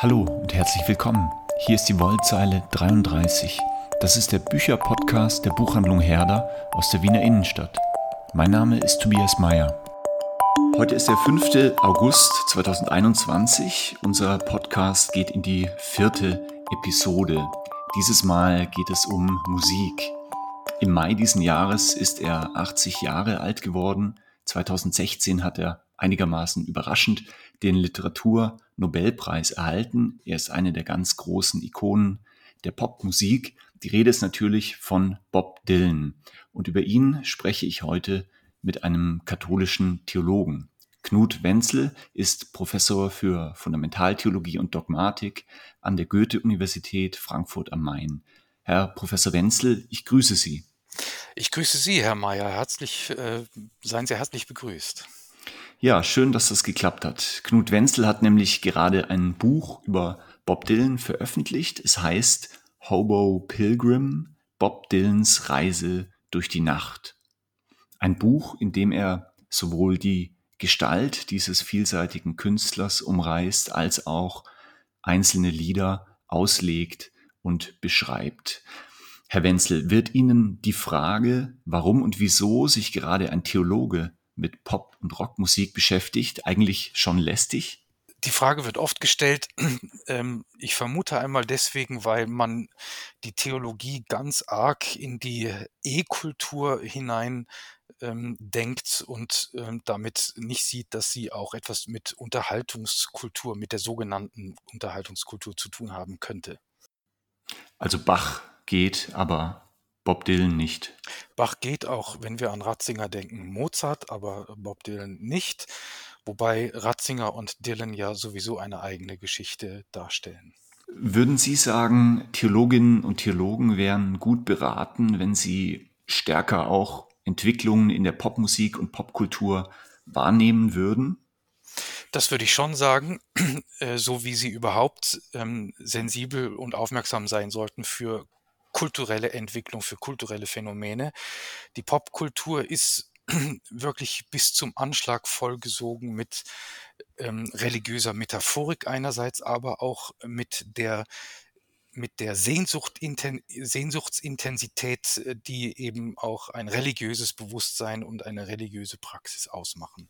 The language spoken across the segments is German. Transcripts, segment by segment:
Hallo und herzlich willkommen. Hier ist die Wollzeile 33. Das ist der Bücherpodcast der Buchhandlung Herder aus der Wiener Innenstadt. Mein Name ist Tobias Mayer. Heute ist der 5. August 2021. Unser Podcast geht in die vierte Episode. Dieses Mal geht es um Musik. Im Mai diesen Jahres ist er 80 Jahre alt geworden. 2016 hat er einigermaßen überraschend den Literatur-Nobelpreis erhalten. Er ist eine der ganz großen Ikonen der Popmusik. Die Rede ist natürlich von Bob Dylan. Und über ihn spreche ich heute mit einem katholischen Theologen. Knut Wenzel ist Professor für Fundamentaltheologie und Dogmatik an der Goethe-Universität Frankfurt am Main. Herr Professor Wenzel, ich grüße Sie. Ich grüße Sie, Herr Mayer. Herzlich, äh, seien Sie herzlich begrüßt. Ja, schön, dass das geklappt hat. Knut Wenzel hat nämlich gerade ein Buch über Bob Dylan veröffentlicht. Es heißt Hobo Pilgrim, Bob Dylans Reise durch die Nacht. Ein Buch, in dem er sowohl die Gestalt dieses vielseitigen Künstlers umreißt, als auch einzelne Lieder auslegt und beschreibt. Herr Wenzel, wird Ihnen die Frage, warum und wieso sich gerade ein Theologe mit Pop- und Rockmusik beschäftigt, eigentlich schon lästig? Die Frage wird oft gestellt. Ähm, ich vermute einmal deswegen, weil man die Theologie ganz arg in die E-Kultur hinein ähm, denkt und ähm, damit nicht sieht, dass sie auch etwas mit Unterhaltungskultur, mit der sogenannten Unterhaltungskultur zu tun haben könnte. Also Bach geht, aber Bob Dylan nicht. Bach geht auch, wenn wir an Ratzinger denken, Mozart, aber Bob Dylan nicht, wobei Ratzinger und Dylan ja sowieso eine eigene Geschichte darstellen. Würden Sie sagen, Theologinnen und Theologen wären gut beraten, wenn sie stärker auch Entwicklungen in der Popmusik und Popkultur wahrnehmen würden? Das würde ich schon sagen, äh, so wie sie überhaupt ähm, sensibel und aufmerksam sein sollten für kulturelle Entwicklung, für kulturelle Phänomene. Die Popkultur ist wirklich bis zum Anschlag vollgesogen mit ähm, religiöser Metaphorik einerseits, aber auch mit der mit der Sehnsucht, Sehnsuchtsintensität, äh, die eben auch ein religiöses Bewusstsein und eine religiöse Praxis ausmachen.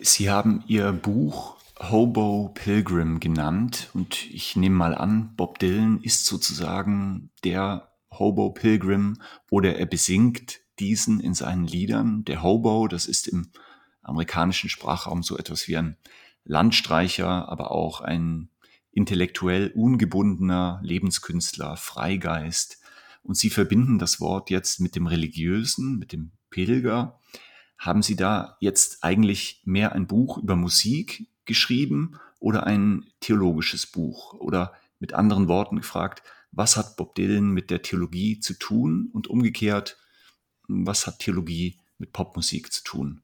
Sie haben Ihr Buch Hobo Pilgrim genannt und ich nehme mal an, Bob Dylan ist sozusagen der Hobo Pilgrim oder er besingt diesen in seinen Liedern. Der Hobo, das ist im amerikanischen Sprachraum so etwas wie ein Landstreicher, aber auch ein intellektuell ungebundener Lebenskünstler, Freigeist. Und Sie verbinden das Wort jetzt mit dem Religiösen, mit dem Pilger. Haben Sie da jetzt eigentlich mehr ein Buch über Musik geschrieben oder ein theologisches Buch? Oder mit anderen Worten gefragt, was hat Bob Dylan mit der Theologie zu tun und umgekehrt, was hat Theologie mit Popmusik zu tun?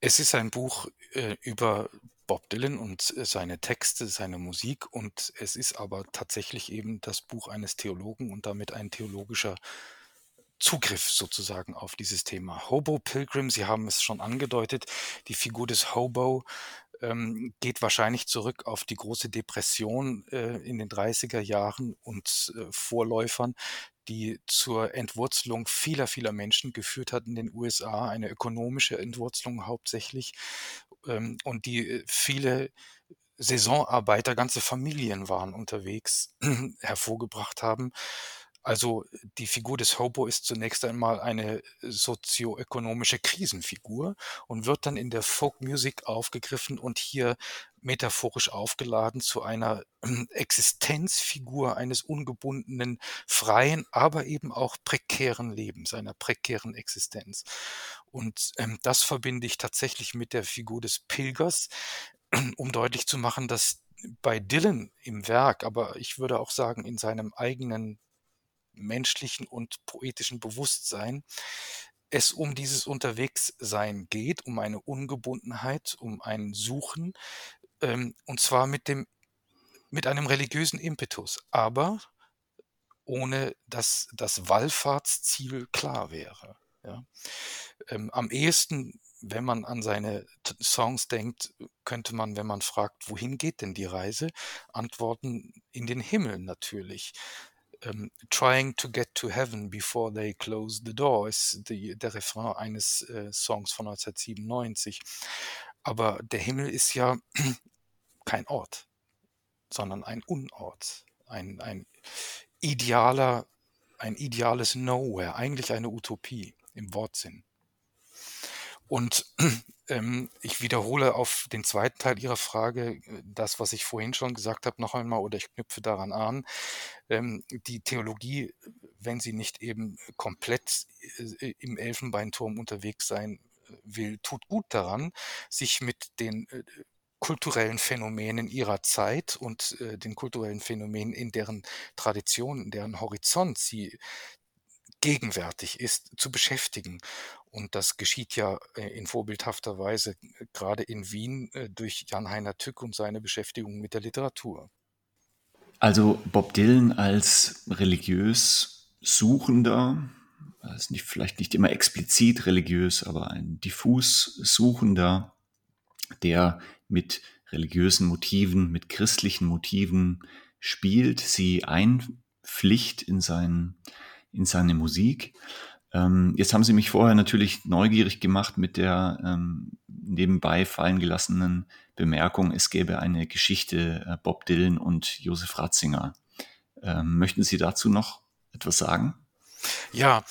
Es ist ein Buch äh, über Bob Dylan und äh, seine Texte, seine Musik und es ist aber tatsächlich eben das Buch eines Theologen und damit ein theologischer Zugriff sozusagen auf dieses Thema. Hobo Pilgrim, Sie haben es schon angedeutet, die Figur des Hobo ähm, geht wahrscheinlich zurück auf die große Depression äh, in den 30er Jahren und äh, Vorläufern, die zur Entwurzelung vieler, vieler Menschen geführt hat in den USA, eine ökonomische Entwurzelung hauptsächlich. Ähm, und die äh, viele Saisonarbeiter, ganze Familien waren unterwegs, hervorgebracht haben also die Figur des Hobo ist zunächst einmal eine sozioökonomische Krisenfigur und wird dann in der Folkmusik aufgegriffen und hier metaphorisch aufgeladen zu einer Existenzfigur eines ungebundenen, freien, aber eben auch prekären Lebens, einer prekären Existenz. Und ähm, das verbinde ich tatsächlich mit der Figur des Pilgers, um deutlich zu machen, dass bei Dylan im Werk, aber ich würde auch sagen in seinem eigenen menschlichen und poetischen Bewusstsein es um dieses Unterwegssein geht, um eine Ungebundenheit, um ein Suchen, ähm, und zwar mit dem, mit einem religiösen Impetus, aber ohne dass das Wallfahrtsziel klar wäre. Ja. Ähm, am ehesten wenn man an seine Songs denkt, könnte man, wenn man fragt, wohin geht denn die Reise, antworten in den Himmel natürlich. Ähm, Trying to get to heaven before they close the door ist die, der Refrain eines äh, Songs von 1997. Aber der Himmel ist ja kein Ort, sondern ein Unort, ein, ein idealer, ein ideales Nowhere, eigentlich eine Utopie im Wortsinn. Und ich wiederhole auf den zweiten Teil Ihrer Frage äh, das, was ich vorhin schon gesagt habe, noch einmal, oder ich knüpfe daran an. Ähm, die Theologie, wenn sie nicht eben komplett äh, im Elfenbeinturm unterwegs sein äh, will, tut gut daran, sich mit den äh, kulturellen Phänomenen ihrer Zeit und äh, den kulturellen Phänomenen in deren Tradition, in deren Horizont sie gegenwärtig ist, zu beschäftigen. Und das geschieht ja äh, in vorbildhafter Weise äh, gerade in Wien äh, durch Jan-Heiner Tück und seine Beschäftigung mit der Literatur. Also Bob Dylan als religiös Suchender, also nicht, vielleicht nicht immer explizit religiös, aber ein diffus Suchender, der mit religiösen Motiven, mit christlichen Motiven spielt, sie einpflicht in, sein, in seine Musik. Ähm, jetzt haben Sie mich vorher natürlich neugierig gemacht mit der ähm, nebenbei fallen gelassenen Bemerkung, es gäbe eine Geschichte äh, Bob Dylan und Josef Ratzinger. Ähm, möchten Sie dazu noch etwas sagen? Ja,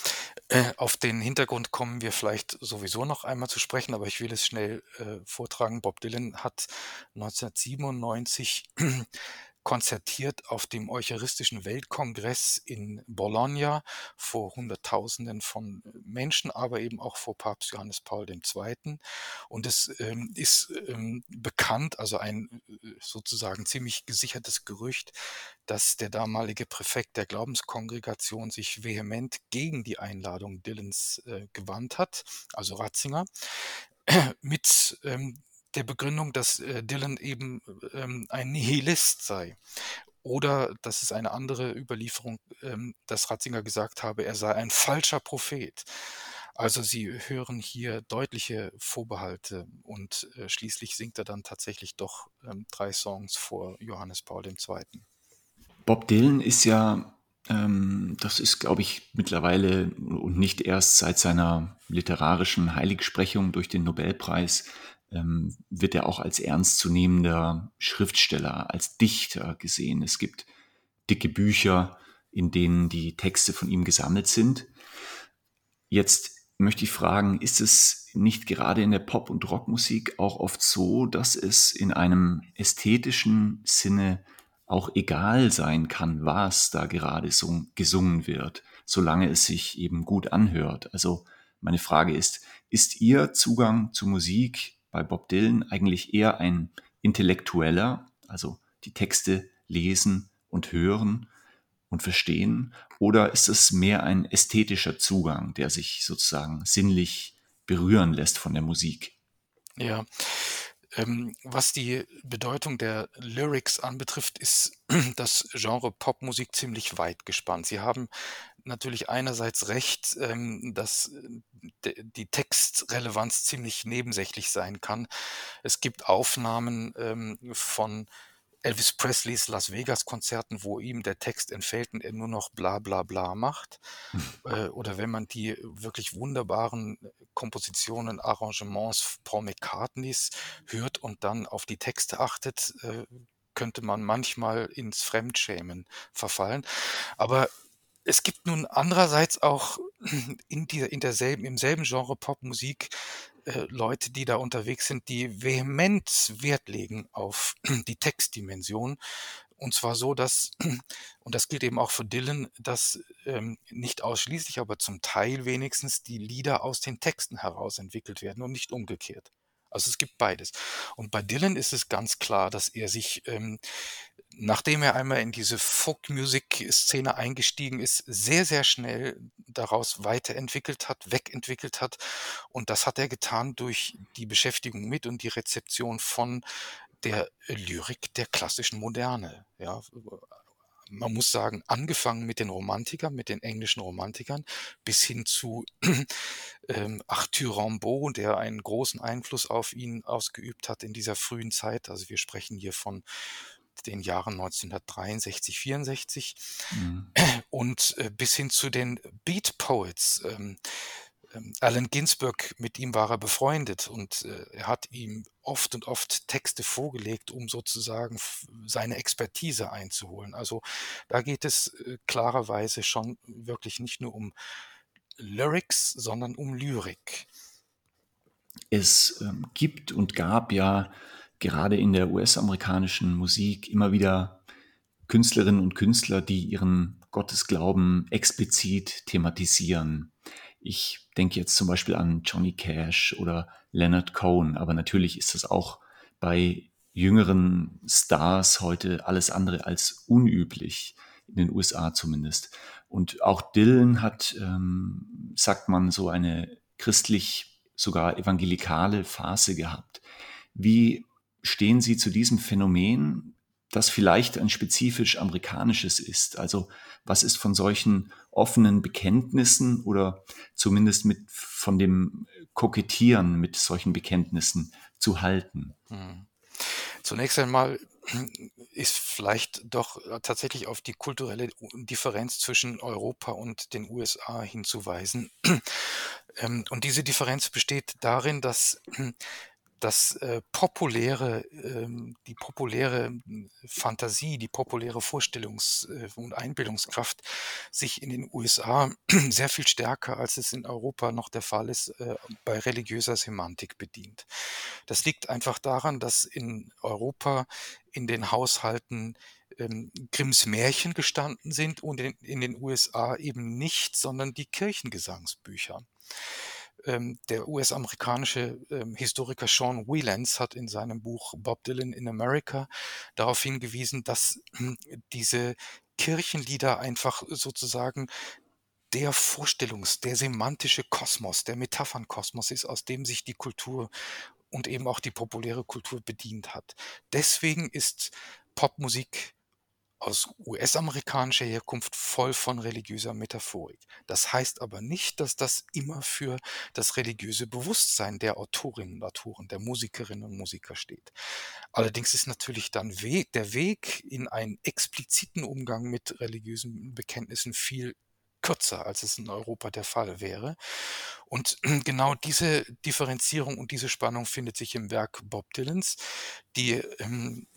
äh, auf den Hintergrund kommen wir vielleicht sowieso noch einmal zu sprechen, aber ich will es schnell äh, vortragen. Bob Dylan hat 1997 konzertiert auf dem Eucharistischen Weltkongress in Bologna vor Hunderttausenden von Menschen, aber eben auch vor Papst Johannes Paul II. Und es ähm, ist ähm, bekannt, also ein äh, sozusagen ziemlich gesichertes Gerücht, dass der damalige Präfekt der Glaubenskongregation sich vehement gegen die Einladung Dylans äh, gewandt hat, also Ratzinger mit ähm, der Begründung, dass äh, Dylan eben ähm, ein Nihilist sei. Oder das ist eine andere Überlieferung, ähm, dass Ratzinger gesagt habe, er sei ein falscher Prophet. Also Sie hören hier deutliche Vorbehalte und äh, schließlich singt er dann tatsächlich doch ähm, drei Songs vor Johannes Paul II. Bob Dylan ist ja, ähm, das ist, glaube ich, mittlerweile und nicht erst seit seiner literarischen Heiligsprechung durch den Nobelpreis ähm, wird er auch als ernstzunehmender Schriftsteller, als Dichter gesehen. Es gibt dicke Bücher, in denen die Texte von ihm gesammelt sind. Jetzt möchte ich fragen, ist es nicht gerade in der Pop- und Rockmusik auch oft so, dass es in einem ästhetischen Sinne auch egal sein kann, was da gerade so gesungen wird, solange es sich eben gut anhört? Also meine Frage ist, ist Ihr Zugang zu Musik bei Bob Dylan eigentlich eher ein intellektueller, also die Texte lesen und hören und verstehen, oder ist es mehr ein ästhetischer Zugang, der sich sozusagen sinnlich berühren lässt von der Musik? Ja, ähm, was die Bedeutung der Lyrics anbetrifft, ist das Genre Popmusik ziemlich weit gespannt. Sie haben natürlich einerseits recht, ähm, dass äh, die Textrelevanz ziemlich nebensächlich sein kann. Es gibt Aufnahmen ähm, von Elvis Presleys Las Vegas Konzerten, wo ihm der Text entfällt und er nur noch bla bla bla macht. Äh, oder wenn man die wirklich wunderbaren Kompositionen, Arrangements Paul McCartneys hört und dann auf die Texte achtet, äh, könnte man manchmal ins Fremdschämen verfallen. Aber es gibt nun andererseits auch in, dieser, in derselben, im selben Genre Popmusik äh, Leute, die da unterwegs sind, die vehement Wert legen auf die Textdimension. Und zwar so, dass, und das gilt eben auch für Dylan, dass ähm, nicht ausschließlich, aber zum Teil wenigstens die Lieder aus den Texten heraus entwickelt werden und nicht umgekehrt. Also es gibt beides. Und bei Dylan ist es ganz klar, dass er sich ähm, nachdem er einmal in diese Folk-Music-Szene eingestiegen ist, sehr, sehr schnell daraus weiterentwickelt hat, wegentwickelt hat. Und das hat er getan durch die Beschäftigung mit und die Rezeption von der Lyrik der klassischen Moderne. Ja, man muss sagen, angefangen mit den Romantikern, mit den englischen Romantikern, bis hin zu ähm, Arthur Rimbaud, der einen großen Einfluss auf ihn ausgeübt hat in dieser frühen Zeit. Also wir sprechen hier von den Jahren 1963, 64 mhm. und äh, bis hin zu den Beat Poets. Ähm, ähm, Allen Ginsberg, mit ihm war er befreundet und äh, er hat ihm oft und oft Texte vorgelegt, um sozusagen seine Expertise einzuholen. Also da geht es äh, klarerweise schon wirklich nicht nur um Lyrics, sondern um Lyrik. Es ähm, gibt und gab ja gerade in der US-amerikanischen Musik immer wieder Künstlerinnen und Künstler, die ihren Gottesglauben explizit thematisieren. Ich denke jetzt zum Beispiel an Johnny Cash oder Leonard Cohen, aber natürlich ist das auch bei jüngeren Stars heute alles andere als unüblich, in den USA zumindest. Und auch Dylan hat, ähm, sagt man, so eine christlich, sogar evangelikale Phase gehabt. Wie stehen Sie zu diesem Phänomen, das vielleicht ein spezifisch amerikanisches ist? Also was ist von solchen offenen Bekenntnissen oder zumindest mit von dem Kokettieren mit solchen Bekenntnissen zu halten? Hm. Zunächst einmal ist vielleicht doch tatsächlich auf die kulturelle Differenz zwischen Europa und den USA hinzuweisen. Ähm, und diese Differenz besteht darin, dass das äh, populäre, ähm, die populäre hm, Fantasie, die populäre Vorstellungs- äh, und Einbildungskraft sich in den USA sehr viel stärker, als es in Europa noch der Fall ist, äh, bei religiöser Semantik bedient. Das liegt einfach daran, dass in Europa in den Haushalten ähm, Grimms Märchen gestanden sind und in, in den USA eben nicht, sondern die Kirchengesangsbücher. Ähm, der US-amerikanische ähm, Historiker Sean Whelans hat in seinem Buch Bob Dylan in America darauf hingewiesen, dass hm, diese Kirchenlieder einfach sozusagen der Vorstellungs-, der semantische Kosmos, der Metaphernkosmos ist, aus dem sich die Kultur und eben auch die populäre Kultur bedient hat. Deswegen ist Popmusik aus US-amerikanischer Herkunft voll von religiöser Metaphorik. Das heißt aber nicht, dass das immer für das religiöse Bewusstsein der Autorinnen und Autoren, der Musikerinnen und Musiker steht. Allerdings ist natürlich dann Weg, der Weg in einen expliziten Umgang mit religiösen Bekenntnissen viel kürzer, als es in Europa der Fall wäre. Und genau diese Differenzierung und diese Spannung findet sich im Werk Bob Dylans, die ähm,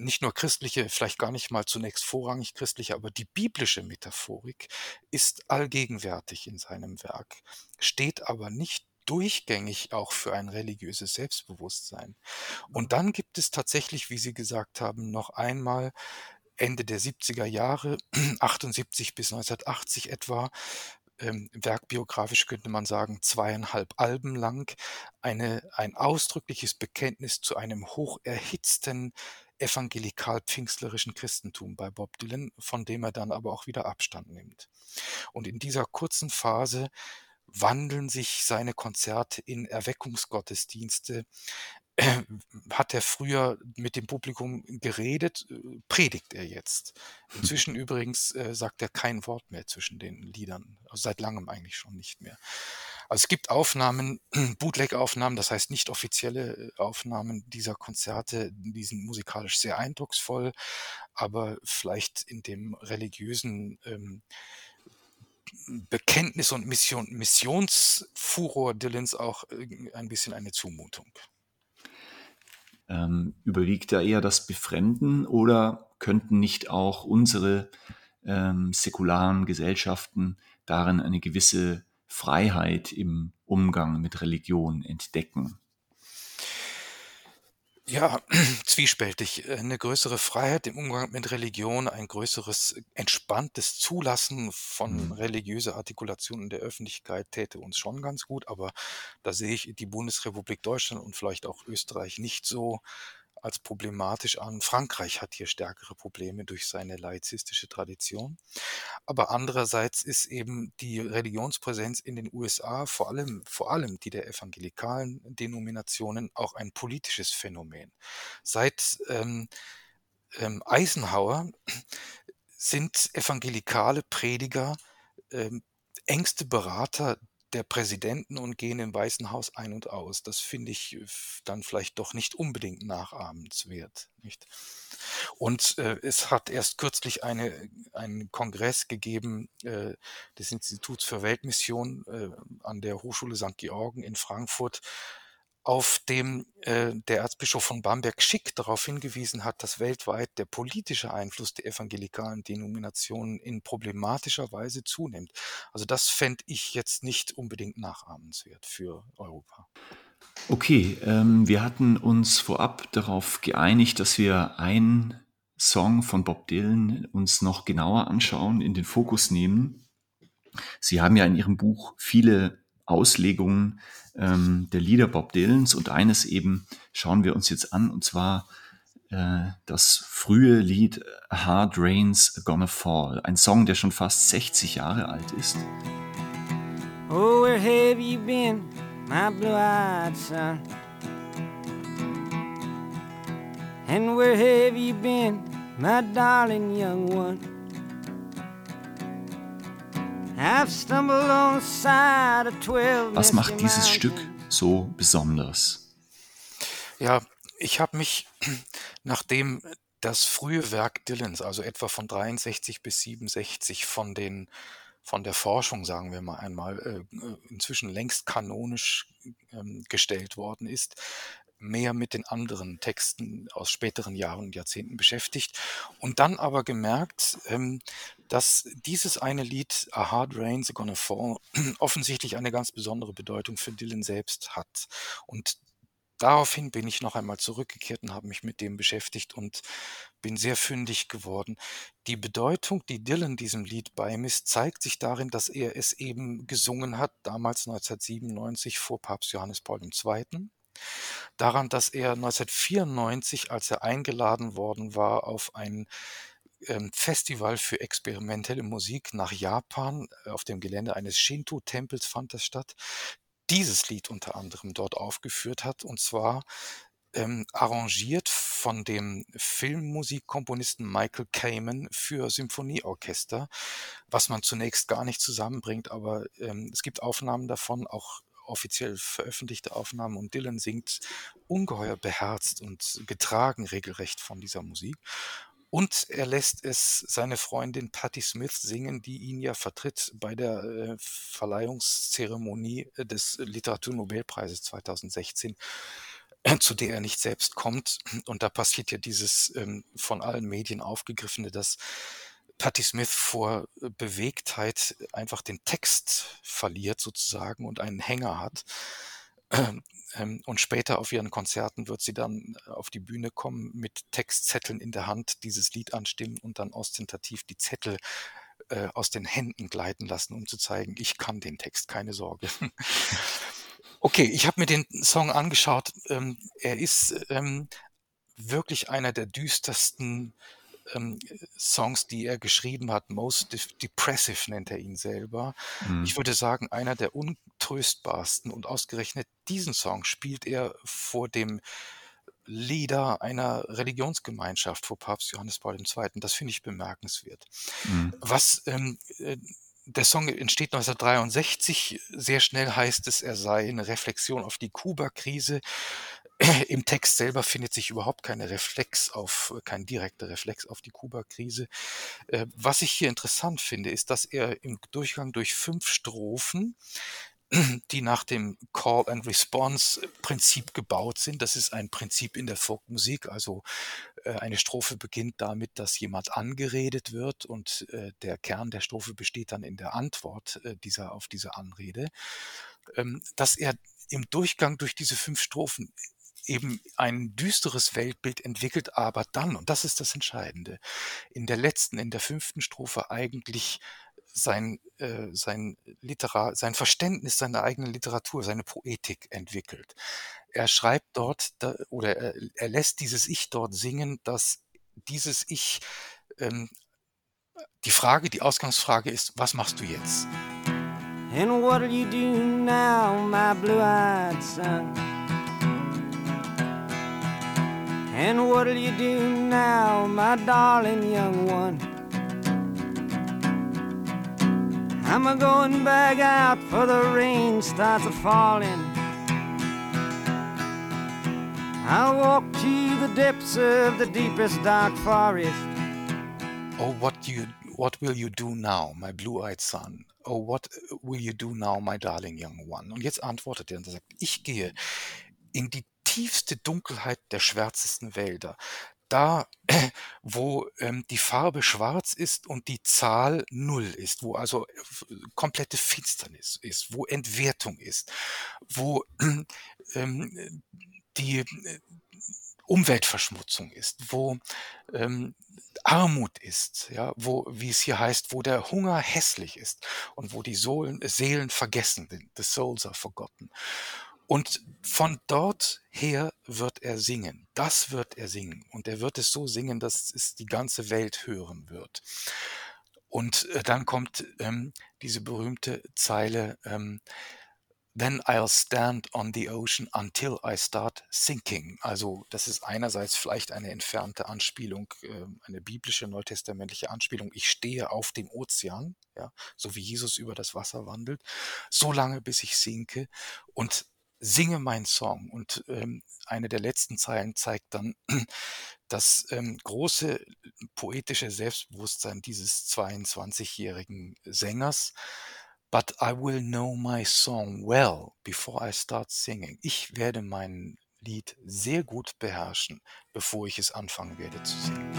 nicht nur christliche, vielleicht gar nicht mal zunächst vorrangig christliche, aber die biblische Metaphorik ist allgegenwärtig in seinem Werk, steht aber nicht durchgängig auch für ein religiöses Selbstbewusstsein. Und dann gibt es tatsächlich, wie Sie gesagt haben, noch einmal Ende der 70er Jahre, 78 bis 1980 etwa, ähm, werkbiografisch könnte man sagen, zweieinhalb Alben lang, eine, ein ausdrückliches Bekenntnis zu einem hoch erhitzten evangelikal-pfingstlerischen Christentum bei Bob Dylan, von dem er dann aber auch wieder Abstand nimmt. Und in dieser kurzen Phase wandeln sich seine Konzerte in Erweckungsgottesdienste, hat er früher mit dem Publikum geredet, äh, predigt er jetzt. Inzwischen übrigens äh, sagt er kein Wort mehr zwischen den Liedern, also seit langem eigentlich schon nicht mehr. Also es gibt Aufnahmen, Bootleg-Aufnahmen, das heißt nicht offizielle äh, Aufnahmen dieser Konzerte, die sind musikalisch sehr eindrucksvoll, aber vielleicht in dem religiösen ähm, Bekenntnis und Mission, Missionsfuror Dylans auch ein bisschen eine Zumutung. Ähm, überwiegt da eher das Befremden oder könnten nicht auch unsere ähm, säkularen Gesellschaften darin eine gewisse Freiheit im Umgang mit Religion entdecken? Ja, zwiespältig. Äh, eine größere Freiheit im Umgang mit Religion, ein größeres entspanntes Zulassen von Mhm. religiöser Artikulation in der Öffentlichkeit täte uns schon ganz gut, aber da sehe ich die Bundesrepublik Deutschland und vielleicht auch Österreich nicht so als problematisch an. Frankreich hat hier stärkere Probleme durch seine laizistische Tradition. Aber andererseits ist eben die Religionspräsenz in den USA, vor allem, vor allem die der evangelikalen Denominationen, auch ein politisches Phänomen. Seit ähm, ähm, Eisenhower sind evangelikale Prediger ähm, engste Berater der Präsidenten und gehen im Weißen Haus ein und aus. Das finde ich äh, dann vielleicht doch nicht unbedingt nachahmenswert. Nicht? Und äh, es hat erst kürzlich eine, einen Kongress gegeben äh, des Instituts für Weltmission äh, an der Hochschule St. Georgen in Frankfurt, auf dem äh, der Erzbischof von Bamberg Schick darauf hingewiesen hat, dass weltweit der politische Einfluss der evangelikalen Denominationen in problematischer Weise zunimmt. Also das fände ich jetzt nicht unbedingt nachahmenswert für Europa. Okay, ähm, wir hatten uns vorab darauf geeinigt, dass wir einen Song von Bob Dylan uns noch genauer anschauen, in den Fokus nehmen. Sie haben ja in Ihrem Buch viele Auslegungen ähm, der Lieder Bob Dylans und eines eben schauen wir uns jetzt an und zwar äh, das frühe Lied Hard Rain's Gonna Fall, ein Song, der schon fast 60 Jahre alt ist. Oh, where have you been, my blue-eyed son? And where have you been, my darling young one? Was macht dieses Stück so besonders? Ja, ich habe mich, nachdem das frühe Werk Dylans, also etwa von 63 bis 67, von den von der Forschung, sagen wir mal einmal, äh, inzwischen längst kanonisch ähm, gestellt worden ist, mehr mit den anderen Texten aus späteren Jahren und Jahrzehnten beschäftigt und dann aber gemerkt, ähm, dass dieses eine Lied A Hard Rain's Gonna Fall offensichtlich eine ganz besondere Bedeutung für Dylan selbst hat. Und daraufhin bin ich noch einmal zurückgekehrt und habe mich mit dem beschäftigt und bin sehr fündig geworden. Die Bedeutung, die Dylan diesem Lied beimisst, zeigt sich darin, dass er es eben gesungen hat, damals 1997 vor Papst Johannes Paul II daran, dass er 1994, als er eingeladen worden war auf ein ähm, Festival für experimentelle Musik nach Japan, äh, auf dem Gelände eines Shinto-Tempels fand das statt, dieses Lied unter anderem dort aufgeführt hat, und zwar ähm, arrangiert von dem Filmmusikkomponisten Michael Kamen für Symphonieorchester, was man zunächst gar nicht zusammenbringt, aber ähm, es gibt Aufnahmen davon, auch offiziell veröffentlichte Aufnahmen und Dylan singt ungeheuer beherzt und getragen regelrecht von dieser Musik. Und er lässt es seine Freundin Patti Smith singen, die ihn ja vertritt bei der äh, Verleihungszeremonie des Literaturnobelpreises 2016 äh, zu der er nicht selbst kommt. Und da passiert ja dieses ähm, von allen Medien aufgegriffene, dass Patti Smith vor äh, Bewegtheit einfach den Text verliert sozusagen und einen Hänger hat. Ähm, ähm, und später auf ihren Konzerten wird sie dann äh, auf die Bühne kommen mit Textzetteln in der Hand, dieses Lied anstimmen und dann ostentativ die Zettel äh, aus den Händen gleiten lassen, um zu zeigen, ich kann den Text, keine Sorge. okay, ich habe mir den Song angeschaut. Ähm, er ist wirklich einer der düstersten ähm, Songs, die er geschrieben hat, Most Depressive nennt er ihn selber. Mhm. Ich würde sagen, einer der untröstbarsten und ausgerechnet diesen Song spielt er vor dem Leader einer Religionsgemeinschaft, vor Papst Johannes Paul II. Das finde ich bemerkenswert. Mhm. Was ähm, äh, der Song entsteht 1963. Sehr schnell heißt es, er sei eine Reflexion auf die Kuba-Krise. Im Text selber findet sich überhaupt keine Reflex auf, kein direkter Reflex auf die Kuba-Krise. Äh, was ich hier interessant finde, ist, dass er im Durchgang durch fünf Strophen die nach dem Call and Response Prinzip gebaut sind. Das ist ein Prinzip in der Folkmusik. Also äh, eine Strophe beginnt damit, dass jemand angeredet wird und äh, der Kern der Strophe besteht dann in der Antwort dieser auf diese Anrede. Ähm, dass er im Durchgang durch diese fünf Strophen eben ein düsteres Weltbild entwickelt, aber dann, und das ist das Entscheidende, in der letzten, in der fünften Strophe eigentlich sein, äh, sein, Literar, sein Verständnis seiner eigenen Literatur, seine Poetik entwickelt. Er schreibt dort, da, oder er, er, lässt dieses Ich dort singen, dass dieses Ich, ähm, die Frage, die Ausgangsfrage ist, was machst du jetzt? And what'll you do now, my blue-eyed son? And what'll you do now, my darling young one? I'm a going back out for the rain starts a falling. I'll walk to the depths of the deepest dark forest. Oh, what you what will you do now, my blue-eyed son? Oh, what will you do now, my darling young one? Und jetzt antwortet er und sagt, ich gehe in die tiefste Dunkelheit der schwärzesten Wälder. Da, wo ähm, die Farbe schwarz ist und die Zahl null ist, wo also äh, komplette Finsternis ist, wo Entwertung ist, wo ähm, die äh, Umweltverschmutzung ist, wo ähm, Armut ist, ja, wo, wie es hier heißt, wo der Hunger hässlich ist und wo die Sohlen, Seelen vergessen sind. The souls are forgotten. Und von dort her wird er singen. Das wird er singen. Und er wird es so singen, dass es die ganze Welt hören wird. Und äh, dann kommt ähm, diese berühmte Zeile, ähm, Then I'll stand on the ocean until I start sinking. Also das ist einerseits vielleicht eine entfernte Anspielung, äh, eine biblische neutestamentliche Anspielung. Ich stehe auf dem Ozean, ja, so wie Jesus über das Wasser wandelt, so lange bis ich sinke und singe meinen Song. Und ähm, eine der letzten Zeilen zeigt dann das ähm, große poetische Selbstbewusstsein dieses 22-jährigen Sängers But I will know my song well before I start singing. Ich werde mein Lied sehr gut beherrschen, bevor ich es anfangen werde zu singen.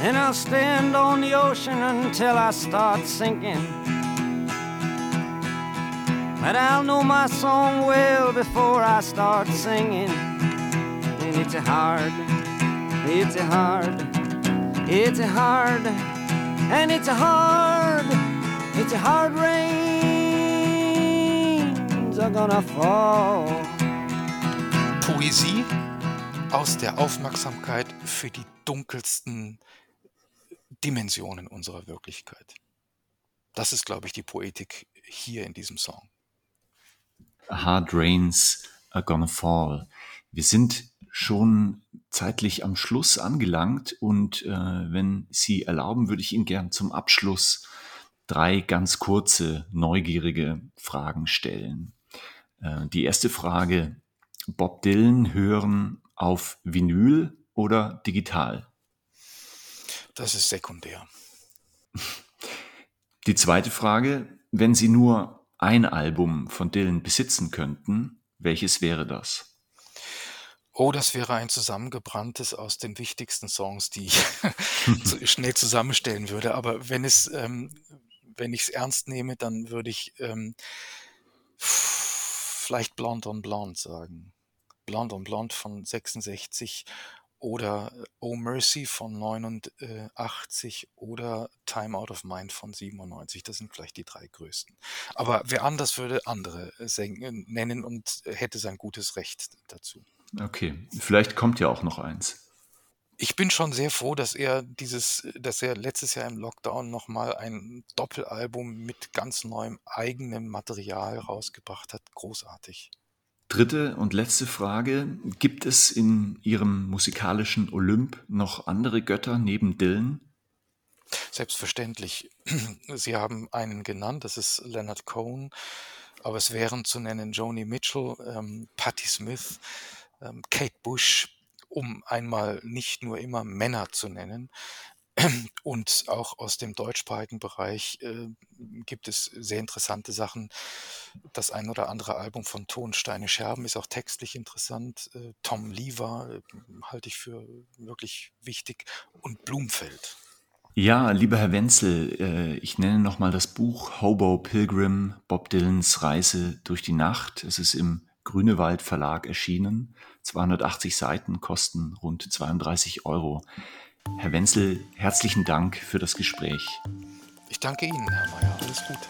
And I'll stand on the ocean until I start sinking. But I'll know my song well before I start singing. And it's a hard, it's a hard, it's a hard, and it's a hard. It's a hard rains are gonna fall. Poesie aus der Aufmerksamkeit für die dunkelsten Dimensionen unserer Wirklichkeit. Das ist, glaube ich, die Poetik hier in diesem Song. Hard Rains are gonna fall. Wir sind schon zeitlich am Schluss angelangt und äh, wenn Sie erlauben, würde ich Ihnen gern zum Abschluss drei ganz kurze, neugierige Fragen stellen. Äh, die erste Frage, Bob Dylan hören auf Vinyl oder digital? Das ist sekundär. Die zweite Frage, wenn Sie nur ein Album von Dylan besitzen könnten, welches wäre das? Oh, das wäre ein zusammengebranntes aus den wichtigsten Songs, die ich schnell zusammenstellen würde. Aber wenn es, ähm, wenn ich es ernst nehme, dann würde ich ähm, vielleicht Blonde on Blonde sagen. Blonde on Blonde von 66 oder äh, Oh Mercy von 89 oder Time Out of Mind von 97. Das sind vielleicht die drei größten. Aber wer anders würde andere nennen und hätte sein gutes Recht dazu. Okay, vielleicht kommt ja auch noch eins ich bin schon sehr froh, dass er dieses, dass er letztes Jahr im Lockdown nochmal ein Doppelalbum mit ganz neuem eigenem Material rausgebracht hat. Großartig. Dritte und letzte Frage. Gibt es in Ihrem musikalischen Olymp noch andere Götter neben Dylan? Selbstverständlich. Sie haben einen genannt, das ist Leonard Cohen, aber es wären zu nennen Joni Mitchell, ähm, Patti Smith, ähm, Kate Bush, um einmal nicht nur immer Männer zu nennen. Und auch aus dem deutschsprachigen Bereich äh, gibt es sehr interessante Sachen. Das ein oder andere Album von Tonsteine Scherben ist auch textlich interessant. Äh, Tom Lever äh, halte ich für wirklich wichtig. Und Blumfeld. Ja, lieber Herr Wenzel, äh, ich nenne nochmal das Buch Hobo Pilgrim, Bob Dylans Reise durch die Nacht. Es ist im Grünewald Verlag erschienen. 280 Seiten kosten rund 32 Euro. Herr Wenzel, herzlichen Dank für das Gespräch. Ich danke Ihnen, Herr Mayer. Alles Gute.